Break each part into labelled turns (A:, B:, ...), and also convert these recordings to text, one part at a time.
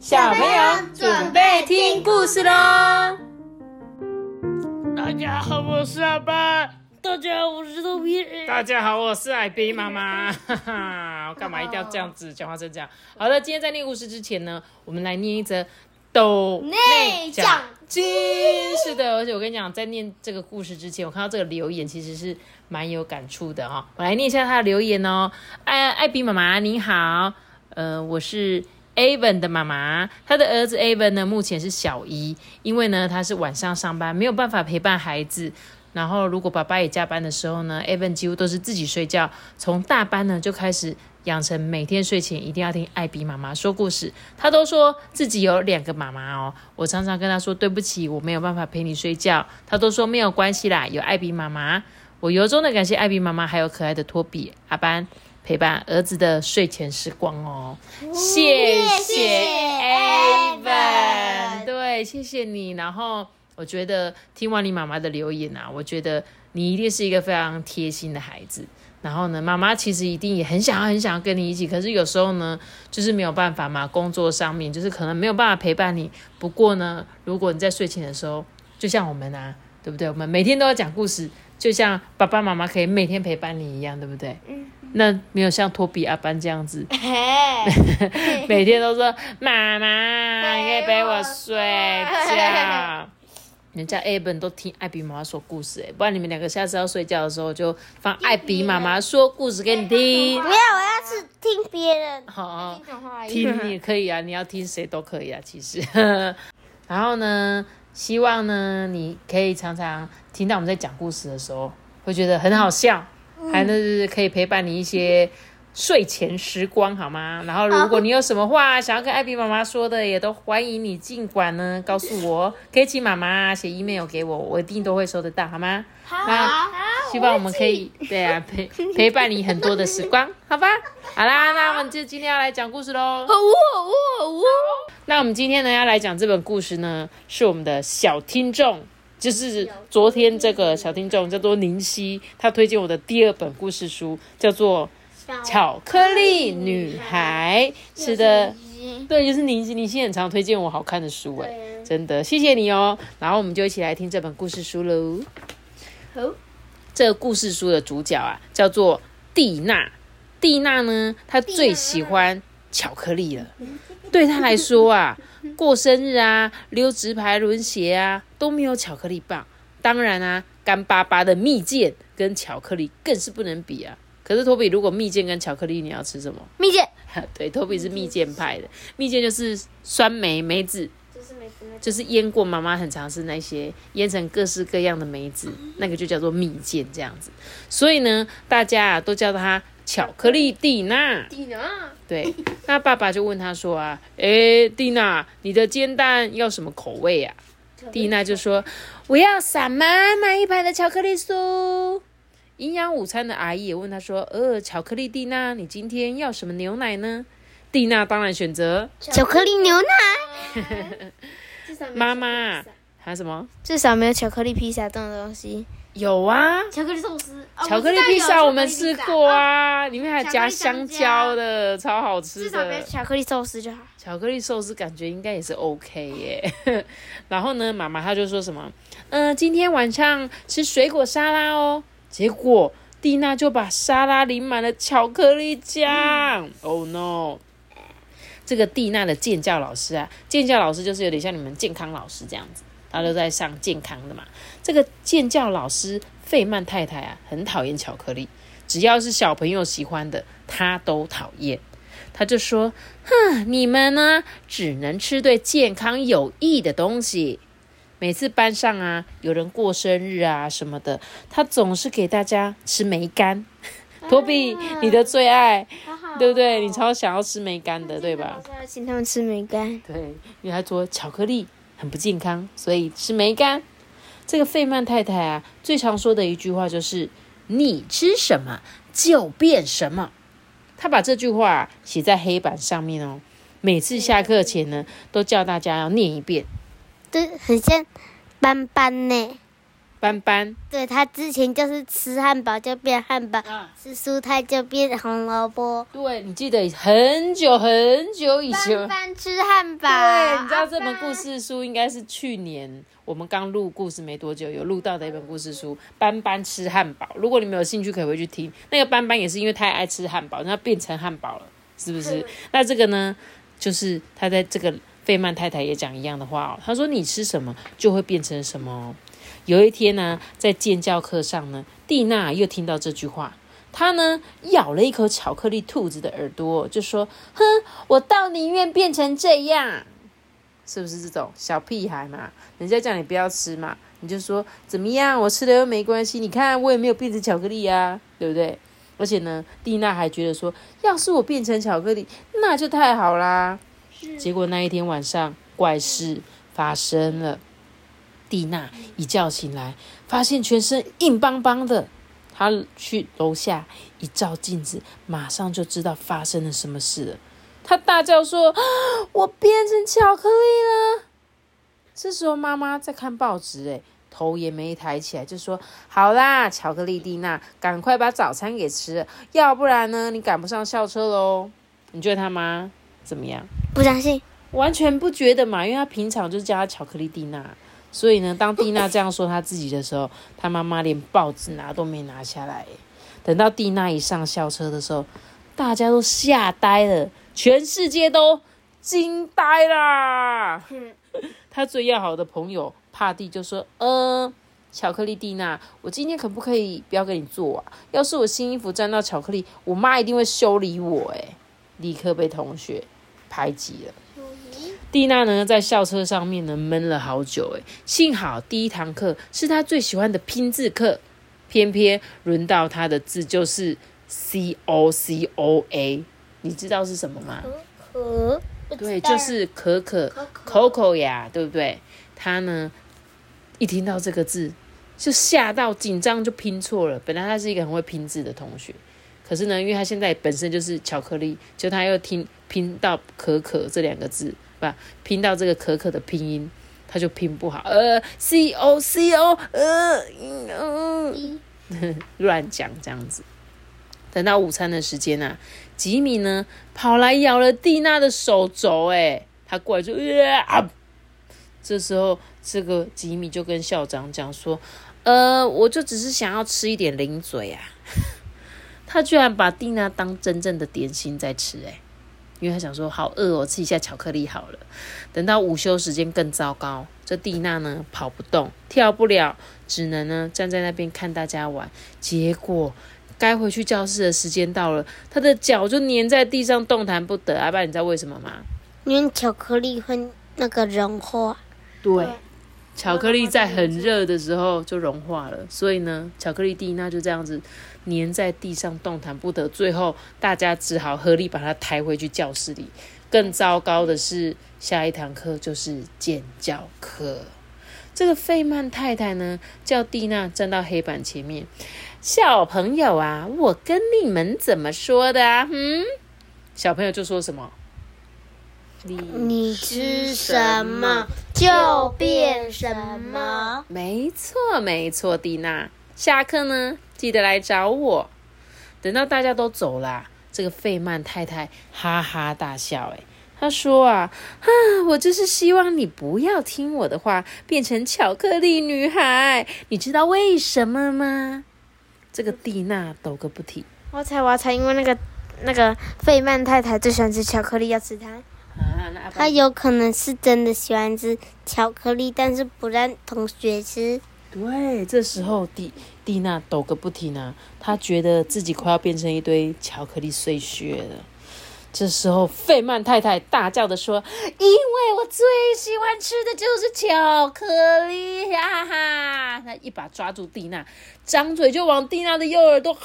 A: 小朋友准备听故事喽！
B: 大家好，我是阿爸。大家好，我是豆皮。
A: 大家好，我是艾比妈妈。哈哈，我干嘛一定要这样子讲话成这样？好了，今天在念故事之前呢，我们来念一则斗内奖金。是的，而且我跟你讲，在念这个故事之前，我看到这个留言其实是蛮有感触的哈。我来念一下他的留言哦。艾艾比妈妈你好，呃，我是。Aven 的妈妈，他的儿子 Aven 呢，目前是小一，因为呢他是晚上上班，没有办法陪伴孩子。然后如果爸爸也加班的时候呢，Aven 几乎都是自己睡觉。从大班呢就开始养成每天睡前一定要听艾比妈妈说故事。他都说自己有两个妈妈哦，我常常跟他说对不起，我没有办法陪你睡觉。他都说没有关系啦，有艾比妈妈。我由衷的感谢艾比妈妈，还有可爱的托比阿班。陪伴儿子的睡前时光哦，谢谢 Evan，对，谢谢你。然后我觉得听完你妈妈的留言啊，我觉得你一定是一个非常贴心的孩子。然后呢，妈妈其实一定也很想要、很想要跟你一起，可是有时候呢，就是没有办法嘛，工作上面就是可能没有办法陪伴你。不过呢，如果你在睡前的时候，就像我们啊，对不对？我们每天都要讲故事，就像爸爸妈妈可以每天陪伴你一样，对不对？嗯。那没有像托比阿班这样子，每天都说妈妈，你可以陪我睡觉。人家 A 本都听艾比妈妈说故事哎，不然你们两个下次要睡觉的时候就放艾比妈妈说故事给你听。
C: 不要，我要是听别人。好，
A: 听你可以啊，你要听谁都可以啊，其实。然后呢，希望呢你可以常常听到我们在讲故事的时候，会觉得很好笑。还能是可以陪伴你一些睡前时光，好吗？然后如果你有什么话想要跟艾比妈妈说的，也都欢迎你尽管呢告诉我，可以请妈妈写 email 给我，我一定都会收得到，好吗？
C: 好，好，
A: 希望我们可以对啊陪陪伴你很多的时光，好吧？好啦，那我们就今天要来讲故事喽。那我们今天呢要来讲这本故事呢，是我们的小听众。就是昨天这个小听众叫做宁夕，他推荐我的第二本故事书，叫做《巧克力女孩》。是的，对，就是宁夕。宁夕很常推荐我好看的书，哎，真的，谢谢你哦。然后我们就一起来听这本故事书喽。好，这个故事书的主角啊，叫做蒂娜。蒂娜呢，她最喜欢巧克力了。对她来说啊。过生日啊，溜直排轮鞋啊，都没有巧克力棒。当然啊，干巴巴的蜜饯跟巧克力更是不能比啊。可是托比，如果蜜饯跟巧克力，你要吃什么？
C: 蜜饯。
A: 对，托比是蜜饯派的。蜜饯就是酸梅梅子，就是梅子，就是腌过。妈妈很常吃那些腌成各式各样的梅子，那个就叫做蜜饯这样子。所以呢，大家啊都叫它。巧克力蒂娜，蒂娜，对，那爸爸就问他说啊，哎，蒂娜，你的煎蛋要什么口味呀？蒂娜就说，我要撒满满一排的巧克力酥。营养午餐的阿姨也问他说，呃，巧克力蒂娜，你今天要什么牛奶呢？蒂娜当然选择
C: 巧克力牛奶。
A: 妈妈，还有什么？
C: 至少没有巧克力披萨这种东西。
A: 有啊，
C: 巧克力寿司，
A: 巧克力披萨我们吃过啊，里面还加香蕉的，超好吃的。至
C: 少别巧克力寿司就好。
A: 巧克力寿司感觉应该也是 OK 耶。然后呢，妈妈她就说什么，嗯，今天晚上吃水果沙拉哦。结果蒂娜就把沙拉淋满了巧克力酱。Oh no！这个蒂娜的健教老师啊，健教老师就是有点像你们健康老师这样子。他都在上健康的嘛。这个健教老师费曼太太啊，很讨厌巧克力，只要是小朋友喜欢的，她都讨厌。他就说：“哼，你们呢，只能吃对健康有益的东西。每次班上啊，有人过生日啊什么的，他总是给大家吃梅干。托比，你的最爱，对不对？你超想要吃梅干的，对吧？
C: 请他们吃梅干。
A: 对，因为他说巧克力。”很不健康，所以吃梅干。这个费曼太太啊，最常说的一句话就是“你吃什么就变什么”。她把这句话写在黑板上面哦，每次下课前呢，都叫大家要念一遍。
C: 对，很像斑斑呢。
A: 斑斑，
C: 对他之前就是吃汉堡就变汉堡，
A: 啊，
C: 吃蔬菜就变红萝卜。
A: 对你记得很久很久以前
C: 斑，斑吃汉堡，
A: 对，你知道这本故事书应该是去年我们刚录故事没多久有录到的一本故事书《斑斑吃汉堡》。如果你们有兴趣，可以回去听。那个斑斑也是因为太爱吃汉堡，然后变成汉堡了，是不是？那这个呢，就是他在这个费曼太太也讲一样的话哦。他说：“你吃什么就会变成什么哦。”有一天呢，在建教课上呢，蒂娜又听到这句话。她呢咬了一口巧克力兔子的耳朵，就说：“哼，我倒宁愿变成这样。”是不是这种小屁孩嘛？人家叫你不要吃嘛，你就说怎么样？我吃了又没关系，你看我也没有变成巧克力呀、对不对？而且呢，蒂娜还觉得说，要是我变成巧克力，那就太好啦。结果那一天晚上，怪事发生了。蒂娜一觉醒来，发现全身硬邦邦的。她去楼下一照镜子，马上就知道发生了什么事了。她大叫说：“啊我变成巧克力了！”这时候妈妈在看报纸，哎，头也没抬起来，就说：“好啦，巧克力蒂娜，赶快把早餐给吃了，要不然呢，你赶不上校车喽。”你觉得他妈怎么样？
C: 不相信。
A: 完全不觉得嘛，因为他平常就是叫他巧克力蒂娜，所以呢，当蒂娜这样说她自己的时候，她妈妈连报纸拿都没拿下来。等到蒂娜一上校车的时候，大家都吓呆了，全世界都惊呆啦。他最要好的朋友帕蒂就说：“呃，巧克力蒂娜，我今天可不可以不要跟你做啊？要是我新衣服沾到巧克力，我妈一定会修理我。”哎，立刻被同学排挤了。蒂娜呢，在校车上面呢闷了好久，哎，幸好第一堂课是她最喜欢的拼字课，偏偏轮到她的字就是 C O C O A，你知道是什么吗？
C: 可
A: 对，就是可可 Coco 呀，对不对？她呢，一听到这个字就吓到紧张，就拼错了。本来她是一个很会拼字的同学，可是呢，因为她现在本身就是巧克力，就她又听拼到可可这两个字。吧，拼到这个可可的拼音，他就拼不好，呃，c o c o，呃，嗯，乱讲这样子。等到午餐的时间啊，吉米呢跑来咬了蒂娜的手肘，哎，他过来就啊，这时候这个吉米就跟校长讲说，呃，我就只是想要吃一点零嘴啊，他居然把蒂娜当真正的点心在吃，哎。因为他想说好饿哦，吃一下巧克力好了。等到午休时间更糟糕，这蒂娜呢跑不动，跳不了，只能呢站在那边看大家玩。结果该回去教室的时间到了，他的脚就粘在地上动弹不得。阿爸，你知道为什么吗？
C: 因为巧克力会那个融化。
A: 对，巧克力在很热的时候就融化了，所以呢，巧克力蒂娜就这样子。粘在地上动弹不得，最后大家只好合力把它抬回去教室里。更糟糕的是，下一堂课就是建教课。这个费曼太太呢，叫蒂娜站到黑板前面。小朋友啊，我跟你们怎么说的啊？嗯，小朋友就说什么？
C: 你吃什么就变什么。
A: 没错，没错，蒂娜。下课呢？记得来找我。等到大家都走了，这个费曼太太哈哈大笑。哎，她说啊，啊，我就是希望你不要听我的话，变成巧克力女孩。你知道为什么吗？这个蒂娜抖个不停。
C: 我猜，我猜，因为那个那个费曼太太最喜欢吃巧克力，要吃它。
A: 啊，那
C: 她有可能是真的喜欢吃巧克力，但是不让同学吃。
A: 对，这时候蒂蒂娜抖个不停啊，她觉得自己快要变成一堆巧克力碎屑了。这时候，费曼太太大叫的说：“因为我最喜欢吃的就是巧克力哈哈！”他一把抓住蒂娜，张嘴就往蒂娜的右耳朵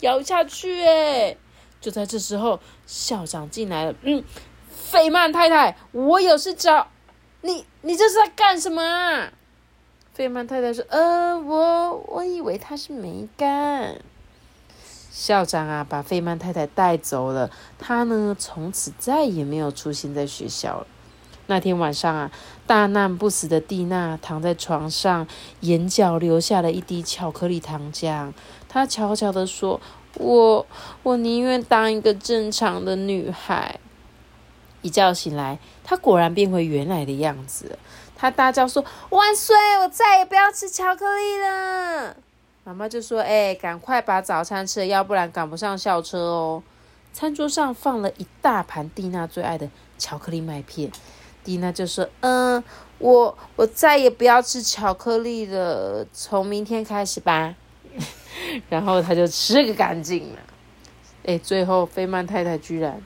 A: 咬下去。哎，就在这时候，校长进来了。嗯，费曼太太，我有事找你，你这是在干什么啊？费曼太太说：“呃，我我以为他是没干。”校长啊，把费曼太太带走了。他呢，从此再也没有出现在学校了。那天晚上啊，大难不死的蒂娜躺在床上，眼角流下了一滴巧克力糖浆。她悄悄地说：“我我宁愿当一个正常的女孩。”一觉醒来，她果然变回原来的样子。她大叫说：“万岁！我再也不要吃巧克力了。”妈妈就说：“哎，赶快把早餐吃了，要不然赶不上校车哦。”餐桌上放了一大盘蒂娜最爱的巧克力麦片。蒂娜就说：“嗯，我我再也不要吃巧克力了，从明天开始吧。” 然后他就吃个干净了。哎，最后费曼太太居然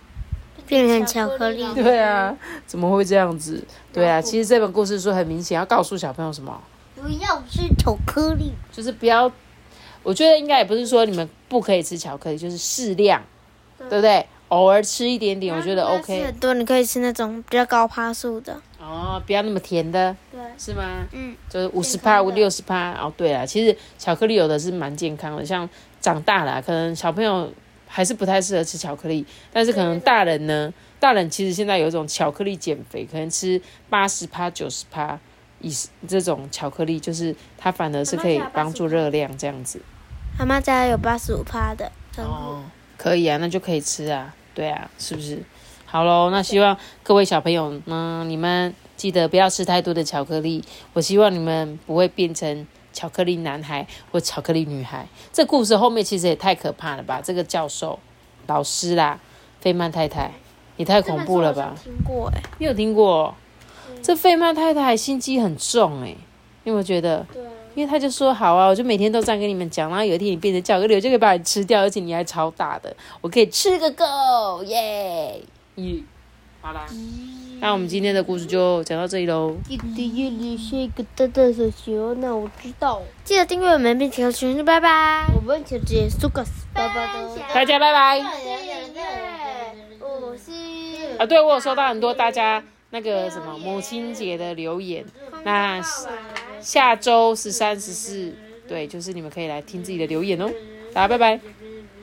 C: 变成巧克力。
A: 对啊，怎么会这样子？对啊，其实这本故事书很明显要告诉小朋友什么？
C: 不要吃巧克力，
A: 就是不要。我觉得应该也不是说你们不可以吃巧克力，就是适量，对不对？偶尔吃一点点，我觉得 OK。
C: 很多你可以吃那种比较高趴数的。
A: 哦，不要那么甜的。
C: 对。
A: 是吗？
C: 嗯。
A: 就是五十趴、六十趴。哦，对了，其实巧克力有的是蛮健康的，像长大了，可能小朋友还是不太适合吃巧克力，但是可能大人呢，大人其实现在有一种巧克力减肥，可能吃八十趴、九十趴以这种巧克力，就是它反而是可以帮助热量这样子。
C: 妈妈家有八十五趴的，哦，
A: 可以啊，那就可以吃啊，对啊，是不是？好喽，那希望各位小朋友呢，你们记得不要吃太多的巧克力。我希望你们不会变成巧克力男孩或巧克力女孩。这故事后面其实也太可怕了吧？这个教授、老师啦，费曼太太也太恐怖了吧？
C: 听过哎，
A: 你有听过？这费曼太太心机很重哎，有没有觉得？
C: 对。
A: 因为他就说好啊，我就每天都这样跟你们讲，然后有一天你变成巧克力，我就可以把你吃掉，而且你还超大的，我可以吃个够，耶！咦，好啦，那我们今天的故事就讲到这里喽。
C: 记得夜里是一个大大的熊，那我知道。记得订阅我们并调群，拜拜。我们就结束个，拜拜
A: 大家拜拜。
C: 我是
A: 啊，对我有收到很多大家那个什么母亲节的留言，那。下周十三、十四，对，就是你们可以来听自己的留言哦。大家拜拜。